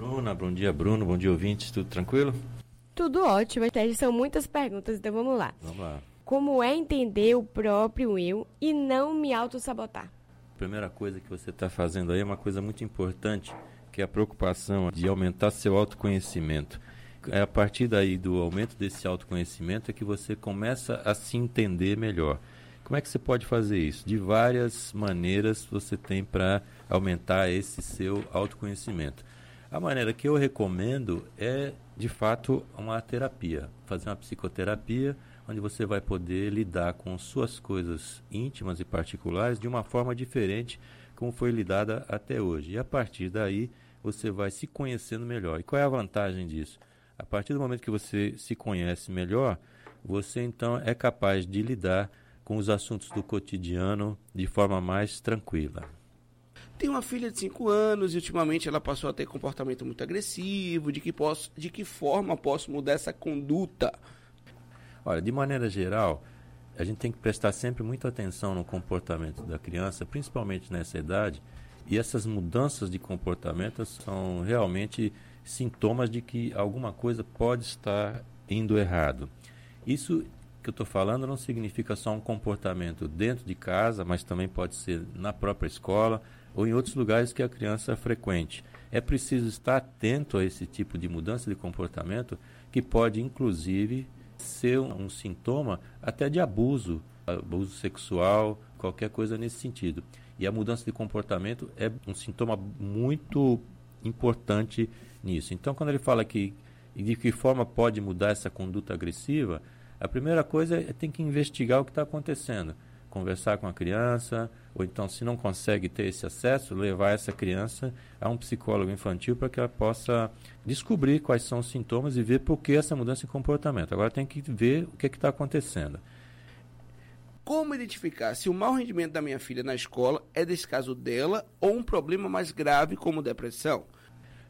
Bruna, bom dia Bruno, bom dia ouvintes, tudo tranquilo? Tudo ótimo, Ted. São muitas perguntas, então vamos lá. Vamos lá. Como é entender o próprio eu e não me auto-sabotar? primeira coisa que você está fazendo aí é uma coisa muito importante, que é a preocupação de aumentar seu autoconhecimento. É a partir daí do aumento desse autoconhecimento é que você começa a se entender melhor. Como é que você pode fazer isso? De várias maneiras você tem para aumentar esse seu autoconhecimento. A maneira que eu recomendo é, de fato, uma terapia. Fazer uma psicoterapia onde você vai poder lidar com suas coisas íntimas e particulares de uma forma diferente como foi lidada até hoje. E a partir daí você vai se conhecendo melhor. E qual é a vantagem disso? A partir do momento que você se conhece melhor, você então é capaz de lidar com os assuntos do cotidiano de forma mais tranquila. Tenho uma filha de 5 anos e ultimamente ela passou a ter comportamento muito agressivo. De que, posso, de que forma posso mudar essa conduta? Olha, de maneira geral, a gente tem que prestar sempre muita atenção no comportamento da criança, principalmente nessa idade, e essas mudanças de comportamento são realmente sintomas de que alguma coisa pode estar indo errado. Isso que eu estou falando não significa só um comportamento dentro de casa, mas também pode ser na própria escola ou em outros lugares que a criança frequente. É preciso estar atento a esse tipo de mudança de comportamento que pode, inclusive, ser um, sintoma até de abuso, abuso sexual, qualquer coisa nesse sentido. E a mudança de comportamento é um sintoma muito importante nisso. Então, quando ele fala que de que forma pode mudar essa conduta agressiva, a primeira coisa é tem que investigar o que está acontecendo conversar com a criança, ou então, se não consegue ter esse acesso, levar essa criança a um psicólogo infantil para que ela possa descobrir quais são os sintomas e ver por que essa mudança de comportamento. Agora tem que ver o que está acontecendo. Como identificar se o mau rendimento da minha filha na escola é desse caso dela ou um problema mais grave como depressão?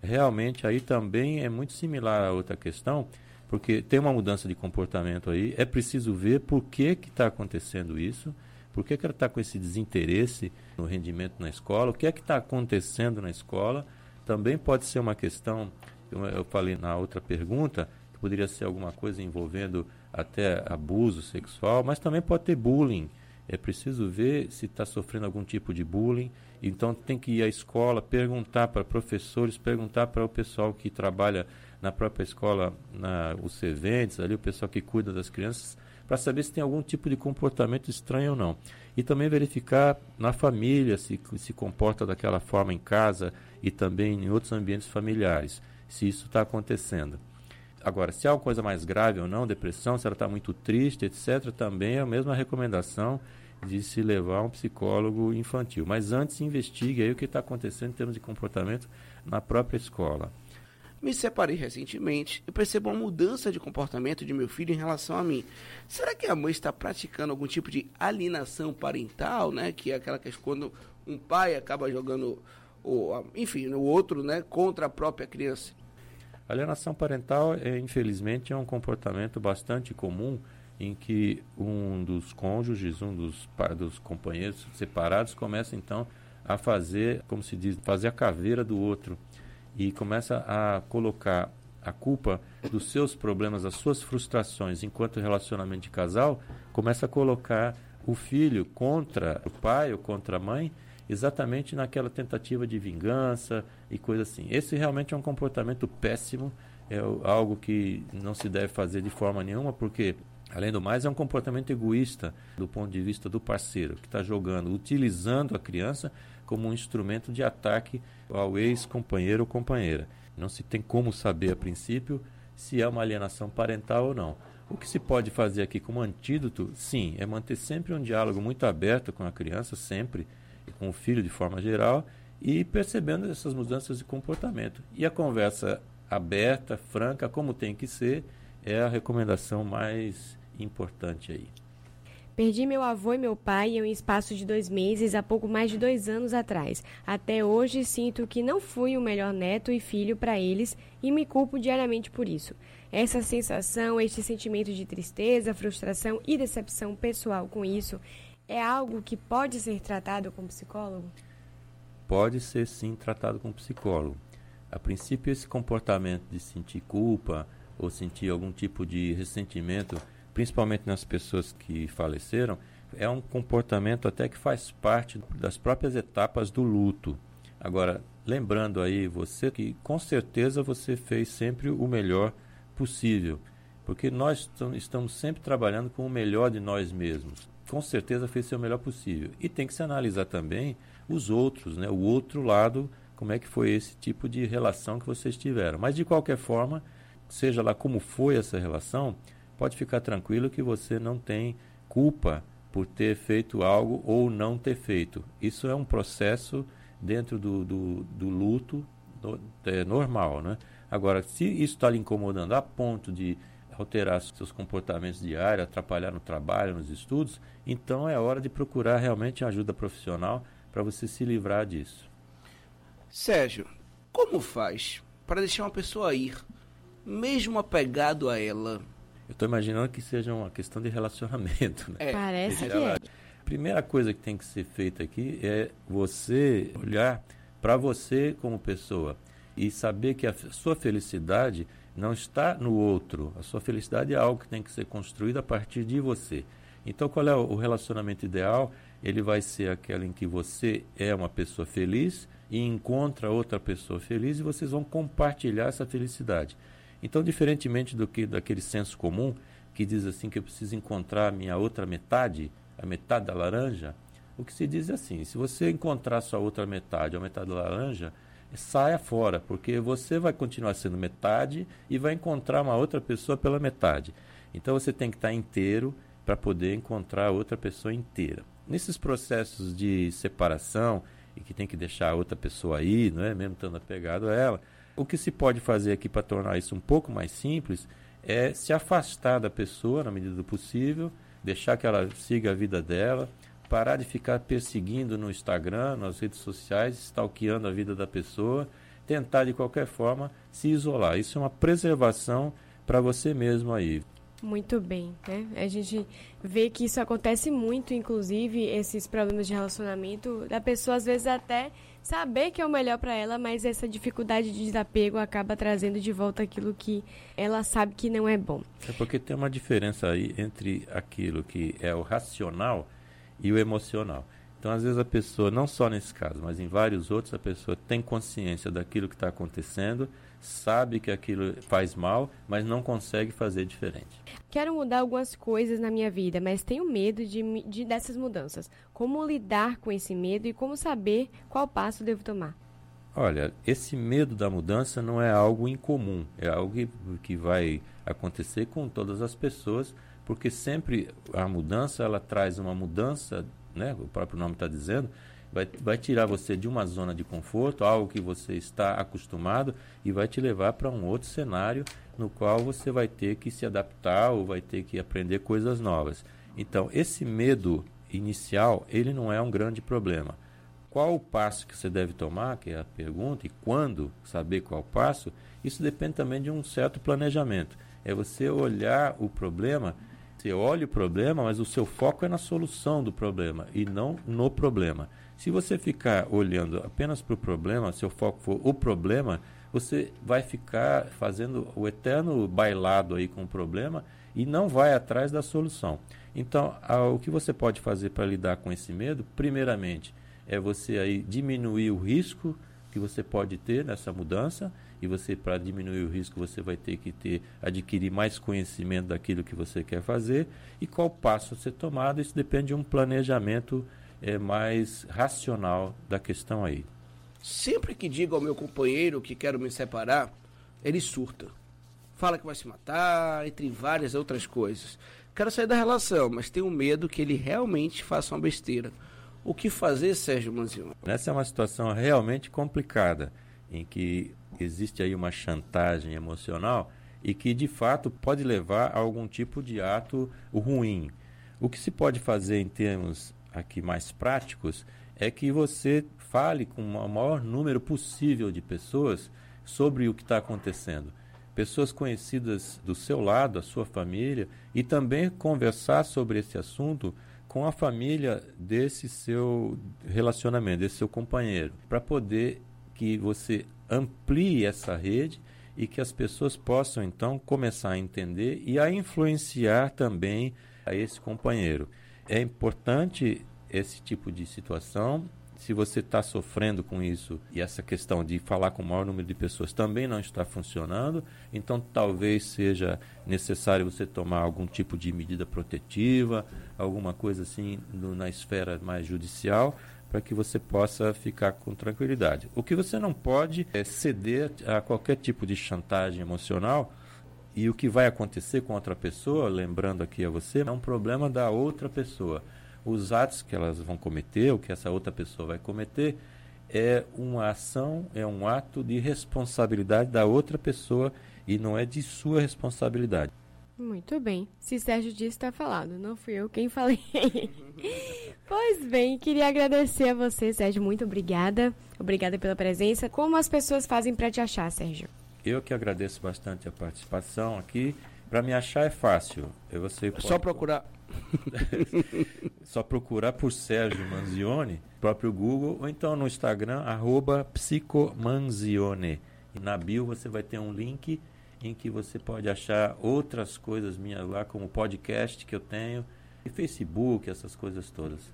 Realmente aí também é muito similar a outra questão, porque tem uma mudança de comportamento aí, é preciso ver por que está acontecendo isso por que, que ela está com esse desinteresse no rendimento na escola? O que é que está acontecendo na escola? Também pode ser uma questão, eu, eu falei na outra pergunta, que poderia ser alguma coisa envolvendo até abuso sexual, mas também pode ter bullying. É preciso ver se está sofrendo algum tipo de bullying. Então tem que ir à escola, perguntar para professores, perguntar para o pessoal que trabalha na própria escola, na, os serventes, ali, o pessoal que cuida das crianças, para saber se tem algum tipo de comportamento estranho ou não. E também verificar na família se se comporta daquela forma em casa e também em outros ambientes familiares, se isso está acontecendo. Agora, se é uma coisa mais grave ou não, depressão, se ela está muito triste, etc., também é a mesma recomendação de se levar a um psicólogo infantil. Mas antes, investigue aí o que está acontecendo em termos de comportamento na própria escola. Me separei recentemente e percebo uma mudança de comportamento de meu filho em relação a mim. Será que a mãe está praticando algum tipo de alienação parental, né? Que é aquela questão quando um pai acaba jogando, o, enfim, o outro, né, contra a própria criança. Alienação parental, é, infelizmente, é um comportamento bastante comum em que um dos cônjuges, um dos, dos companheiros separados, começa então a fazer, como se diz, fazer a caveira do outro e começa a colocar a culpa dos seus problemas, das suas frustrações enquanto relacionamento de casal, começa a colocar o filho contra o pai ou contra a mãe, exatamente naquela tentativa de vingança e coisa assim. Esse realmente é um comportamento péssimo, é algo que não se deve fazer de forma nenhuma, porque Além do mais, é um comportamento egoísta do ponto de vista do parceiro, que está jogando, utilizando a criança como um instrumento de ataque ao ex-companheiro ou companheira. Não se tem como saber a princípio se é uma alienação parental ou não. O que se pode fazer aqui como antídoto, sim, é manter sempre um diálogo muito aberto com a criança, sempre, e com o filho de forma geral, e percebendo essas mudanças de comportamento. E a conversa aberta, franca, como tem que ser, é a recomendação mais importante aí. Perdi meu avô e meu pai em um espaço de dois meses há pouco mais de dois anos atrás. Até hoje sinto que não fui o melhor neto e filho para eles e me culpo diariamente por isso. Essa sensação, este sentimento de tristeza, frustração e decepção pessoal com isso é algo que pode ser tratado com psicólogo? Pode ser sim tratado com psicólogo. A princípio, esse comportamento de sentir culpa ou sentir algum tipo de ressentimento, principalmente nas pessoas que faleceram, é um comportamento até que faz parte das próprias etapas do luto. Agora, lembrando aí você que com certeza você fez sempre o melhor possível, porque nós estamos sempre trabalhando com o melhor de nós mesmos. Com certeza fez seu melhor possível. E tem que se analisar também os outros, né? o outro lado, como é que foi esse tipo de relação que vocês tiveram. Mas de qualquer forma, seja lá como foi essa relação, pode ficar tranquilo que você não tem culpa por ter feito algo ou não ter feito. Isso é um processo dentro do, do, do luto do, é normal. Né? Agora, se isso está lhe incomodando a ponto de alterar seus comportamentos diários, atrapalhar no trabalho, nos estudos, então é hora de procurar realmente ajuda profissional para você se livrar disso. Sérgio, como faz para deixar uma pessoa ir, mesmo apegado a ela? Eu estou imaginando que seja uma questão de relacionamento. Né? É. Parece que é. A primeira coisa que tem que ser feita aqui é você olhar para você como pessoa e saber que a sua felicidade não está no outro. A sua felicidade é algo que tem que ser construído a partir de você. Então, qual é o relacionamento ideal? Ele vai ser aquele em que você é uma pessoa feliz e encontra outra pessoa feliz e vocês vão compartilhar essa felicidade. Então, diferentemente do que daquele senso comum que diz assim que eu preciso encontrar minha outra metade, a metade da laranja, o que se diz é assim: se você encontrar sua outra metade, a metade da laranja, saia fora, porque você vai continuar sendo metade e vai encontrar uma outra pessoa pela metade. Então você tem que estar inteiro para poder encontrar outra pessoa inteira. Nesses processos de separação e que tem que deixar a outra pessoa aí, não é, mesmo estando apegado a ela, o que se pode fazer aqui para tornar isso um pouco mais simples é se afastar da pessoa na medida do possível, deixar que ela siga a vida dela, parar de ficar perseguindo no Instagram, nas redes sociais, stalkeando a vida da pessoa, tentar de qualquer forma se isolar. Isso é uma preservação para você mesmo aí. Muito bem, né? A gente vê que isso acontece muito, inclusive, esses problemas de relacionamento, da pessoa às vezes até saber que é o melhor para ela, mas essa dificuldade de desapego acaba trazendo de volta aquilo que ela sabe que não é bom. É porque tem uma diferença aí entre aquilo que é o racional e o emocional. Então, às vezes, a pessoa, não só nesse caso, mas em vários outros, a pessoa tem consciência daquilo que está acontecendo, sabe que aquilo faz mal, mas não consegue fazer diferente. Quero mudar algumas coisas na minha vida, mas tenho medo de, de dessas mudanças. Como lidar com esse medo e como saber qual passo devo tomar? Olha, esse medo da mudança não é algo incomum, é algo que, que vai acontecer com todas as pessoas, porque sempre a mudança ela traz uma mudança, né, o próprio nome está dizendo, vai, vai tirar você de uma zona de conforto, algo que você está acostumado, e vai te levar para um outro cenário no qual você vai ter que se adaptar ou vai ter que aprender coisas novas. Então, esse medo inicial, ele não é um grande problema. Qual o passo que você deve tomar, que é a pergunta, e quando saber qual passo, isso depende também de um certo planejamento. É você olhar o problema você olha o problema, mas o seu foco é na solução do problema e não no problema. Se você ficar olhando apenas para o problema, seu foco for o problema, você vai ficar fazendo o eterno bailado aí com o problema e não vai atrás da solução. Então, o que você pode fazer para lidar com esse medo, primeiramente, é você aí diminuir o risco que você pode ter nessa mudança e você para diminuir o risco você vai ter que ter adquirir mais conhecimento daquilo que você quer fazer e qual passo a ser tomado. Isso depende de um planejamento é, mais racional da questão aí. Sempre que digo ao meu companheiro que quero me separar ele surta. Fala que vai se matar entre várias outras coisas. Quero sair da relação mas tenho medo que ele realmente faça uma besteira o que fazer, Sérgio Manzioni? Essa é uma situação realmente complicada, em que existe aí uma chantagem emocional e que de fato pode levar a algum tipo de ato ruim. O que se pode fazer em termos aqui mais práticos é que você fale com o maior número possível de pessoas sobre o que está acontecendo. Pessoas conhecidas do seu lado, a sua família, e também conversar sobre esse assunto com a família desse seu relacionamento, desse seu companheiro, para poder que você amplie essa rede e que as pessoas possam então começar a entender e a influenciar também a esse companheiro. É importante esse tipo de situação. Se você está sofrendo com isso e essa questão de falar com o maior número de pessoas também não está funcionando, então talvez seja necessário você tomar algum tipo de medida protetiva, alguma coisa assim no, na esfera mais judicial, para que você possa ficar com tranquilidade. O que você não pode é ceder a qualquer tipo de chantagem emocional. E o que vai acontecer com outra pessoa, lembrando aqui a você, é um problema da outra pessoa. Os atos que elas vão cometer, o que essa outra pessoa vai cometer, é uma ação, é um ato de responsabilidade da outra pessoa e não é de sua responsabilidade. Muito bem. Se Sérgio disse, está falado. Não fui eu quem falei. pois bem, queria agradecer a você, Sérgio. Muito obrigada. Obrigada pela presença. Como as pessoas fazem para te achar, Sérgio? Eu que agradeço bastante a participação aqui. Para me achar é fácil. Você pode... Só procurar. Só procurar por Sérgio Manzione, próprio Google, ou então no Instagram, arroba psicomanzione. E na bio você vai ter um link em que você pode achar outras coisas minhas lá, como podcast que eu tenho, e Facebook, essas coisas todas.